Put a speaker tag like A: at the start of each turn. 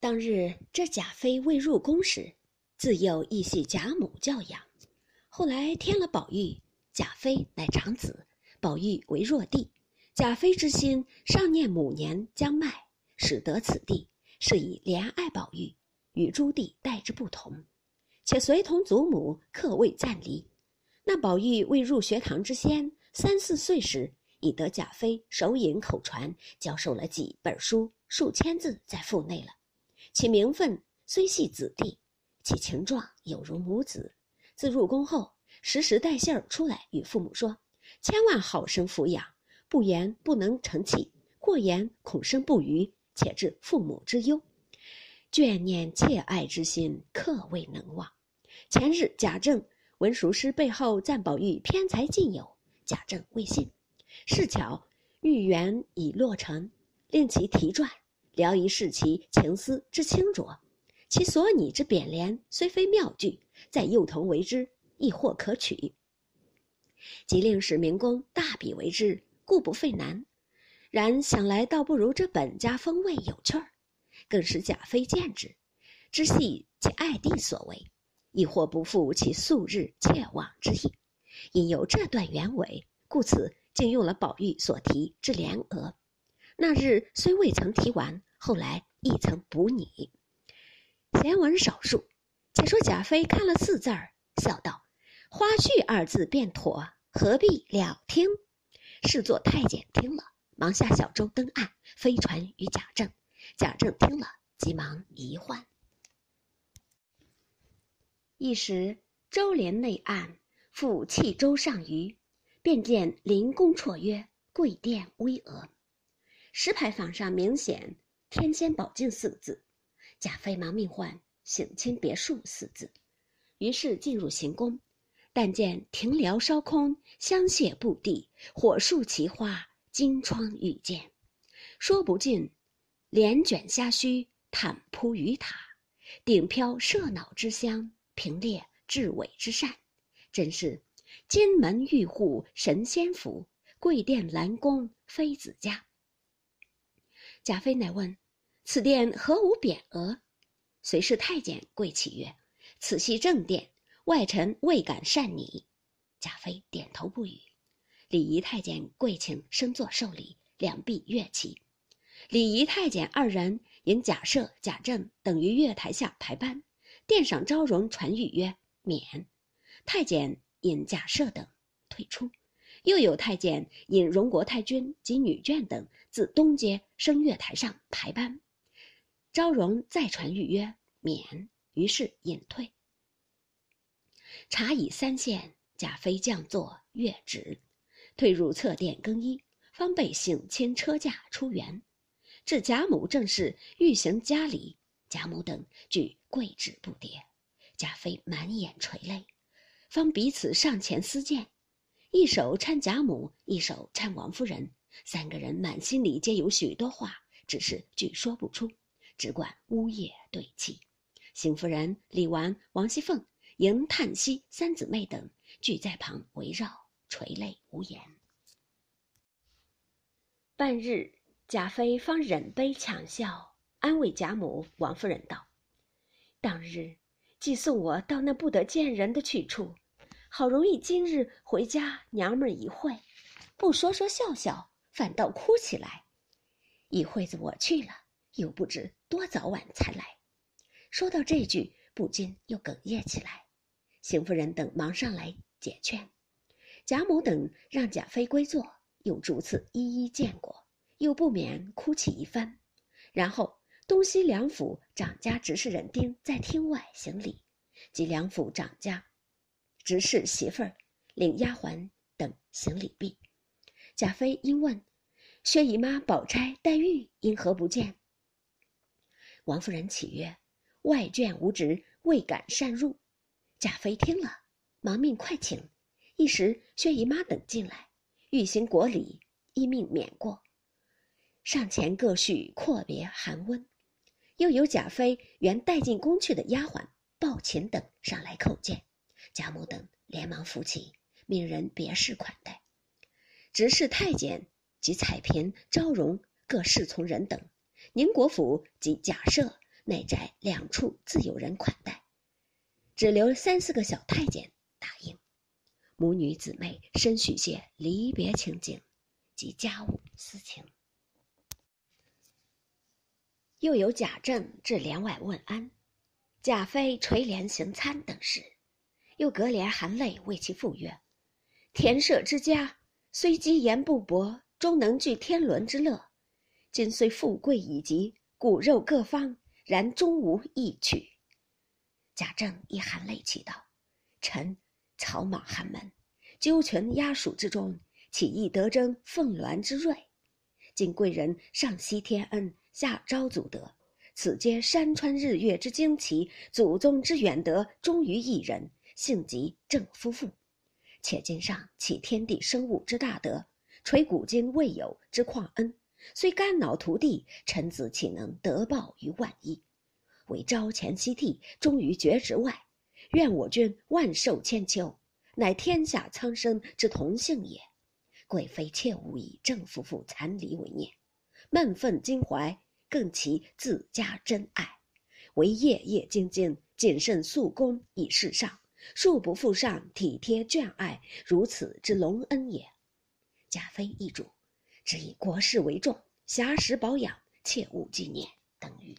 A: 当日这贾妃未入宫时，自幼亦系贾母教养。后来添了宝玉，贾妃乃长子，宝玉为弱弟。贾妃之心尚念母年将迈，使得此地，是以怜爱宝玉，与诸弟待之不同。且随同祖母，客位暂离。那宝玉未入学堂之先，三四岁时，已得贾妃手引口传，教授了几本书，数千字在腹内了。其名分虽系子弟，其情状有如母子。自入宫后，时时带信儿出来与父母说：“千万好生抚养，不言不能成器，过言恐生不虞，且致父母之忧。眷念切爱之心，刻未能忘。”前日贾政闻熟师背后赞宝玉偏才尽有，贾政未信。是巧玉缘已落成，令其题传，聊以示其情思之清浊。其所拟之匾联虽非妙句，在幼童为之亦或可取。即令使民工大笔为之，故不费难。然想来倒不如这本家风味有趣儿，更使贾妃见之，知系其爱弟所为。亦或不负其素日切望之意，因有这段原委，故此竟用了宝玉所题之联额。那日虽未曾题完，后来亦曾补拟。闲文少述，且说贾妃看了四字儿，笑道：“花絮二字便妥，何必了听？”侍作太监听了，忙下小舟登岸，飞传与贾政。贾政听了，急忙一换。一时，周帘内暗，复弃舟上虞，便见灵宫绰约，贵殿巍峨。石牌坊上明显“天仙宝镜”四个字，贾妃忙命唤“省亲别墅”四字。于是进入行宫，但见庭寮烧空，香榭布地，火树奇花，金窗玉鉴，说不尽，帘卷虾须，毯铺鱼塔，顶飘麝脑之香。平列至尾之扇，真是金门玉户神仙府，贵殿兰宫妃子家。贾妃乃问：“此殿何无匾额？”随侍太监跪启曰：“此系正殿，外臣未敢擅拟。”贾妃点头不语。礼仪太监跪请升座受礼，两臂跃起。礼仪太监二人引贾赦、贾政等于月台下排班。殿上昭容传谕曰：“免。”太监引贾赦等退出，又有太监引荣国太君及女眷等自东街升月台上排班。昭容再传谕曰：“免。”于是引退。茶已三献，贾妃降座乐旨，退入侧殿更衣，方被省亲车驾出园。至贾母正室欲行家礼。贾母等俱跪止不迭，贾妃满眼垂泪，方彼此上前私见，一手搀贾母，一手搀王夫人，三个人满心里皆有许多话，只是俱说不出，只管呜咽对泣。邢夫人、李纨、王熙凤、迎、叹息三姊妹等俱在旁围绕，垂泪无言。半日，贾妃方忍悲强笑。安慰贾母、王夫人道：“当日既送我到那不得见人的去处，好容易今日回家，娘们儿一会，不说说笑笑，反倒哭起来。一会子我去了，又不知多早晚才来。”说到这句，不禁又哽咽起来。邢夫人等忙上来解劝，贾母等让贾妃归坐，又逐次一一见过，又不免哭泣一番，然后。东西两府掌家执事人丁在厅外行礼，及两府掌家执事媳妇儿领丫鬟等行礼毕。贾妃因问：“薛姨妈、宝钗、黛玉因何不见？”王夫人启曰：“外眷无职，未敢擅入。”贾妃听了，忙命快请。一时薛姨妈等进来，欲行国礼，依命免过。上前各叙阔别寒温。又有贾妃原带进宫去的丫鬟鲍琴等上来叩见，贾母等连忙扶起，命人别事款待。执事太监及彩嫔、昭容各侍从人等，宁国府及贾赦内宅两处自有人款待，只留三四个小太监答应。母女姊妹深叙些离别情景及家务私情。又有贾政至帘外问安，贾妃垂帘行餐等事，又隔帘含泪为其赋曰：“田舍之家，虽积言不薄，终能聚天伦之乐。今虽富贵已极，骨肉各方，然终无异趣。”贾政亦含泪祈祷：“臣草莽寒门，纠群压属之中，岂易得争凤鸾之瑞？今贵人上惜天恩。”下昭祖德，此皆山川日月之惊奇，祖宗之远德，终于一人，幸及正夫妇。且今上启天地生物之大德，垂古今未有之旷恩，虽肝脑涂地，臣子岂能得报于万一？为朝前夕替，忠于厥职外，愿我君万寿千秋，乃天下苍生之同幸也。贵妃切勿以正夫妇残离为念。闷愤襟怀，更其自家真爱，唯夜夜兢兢谨慎肃恭以示上，恕不负上体贴眷爱，如此之隆恩也。贾妃遗嘱，只以国事为重，暇时保养，切勿纪念。等于。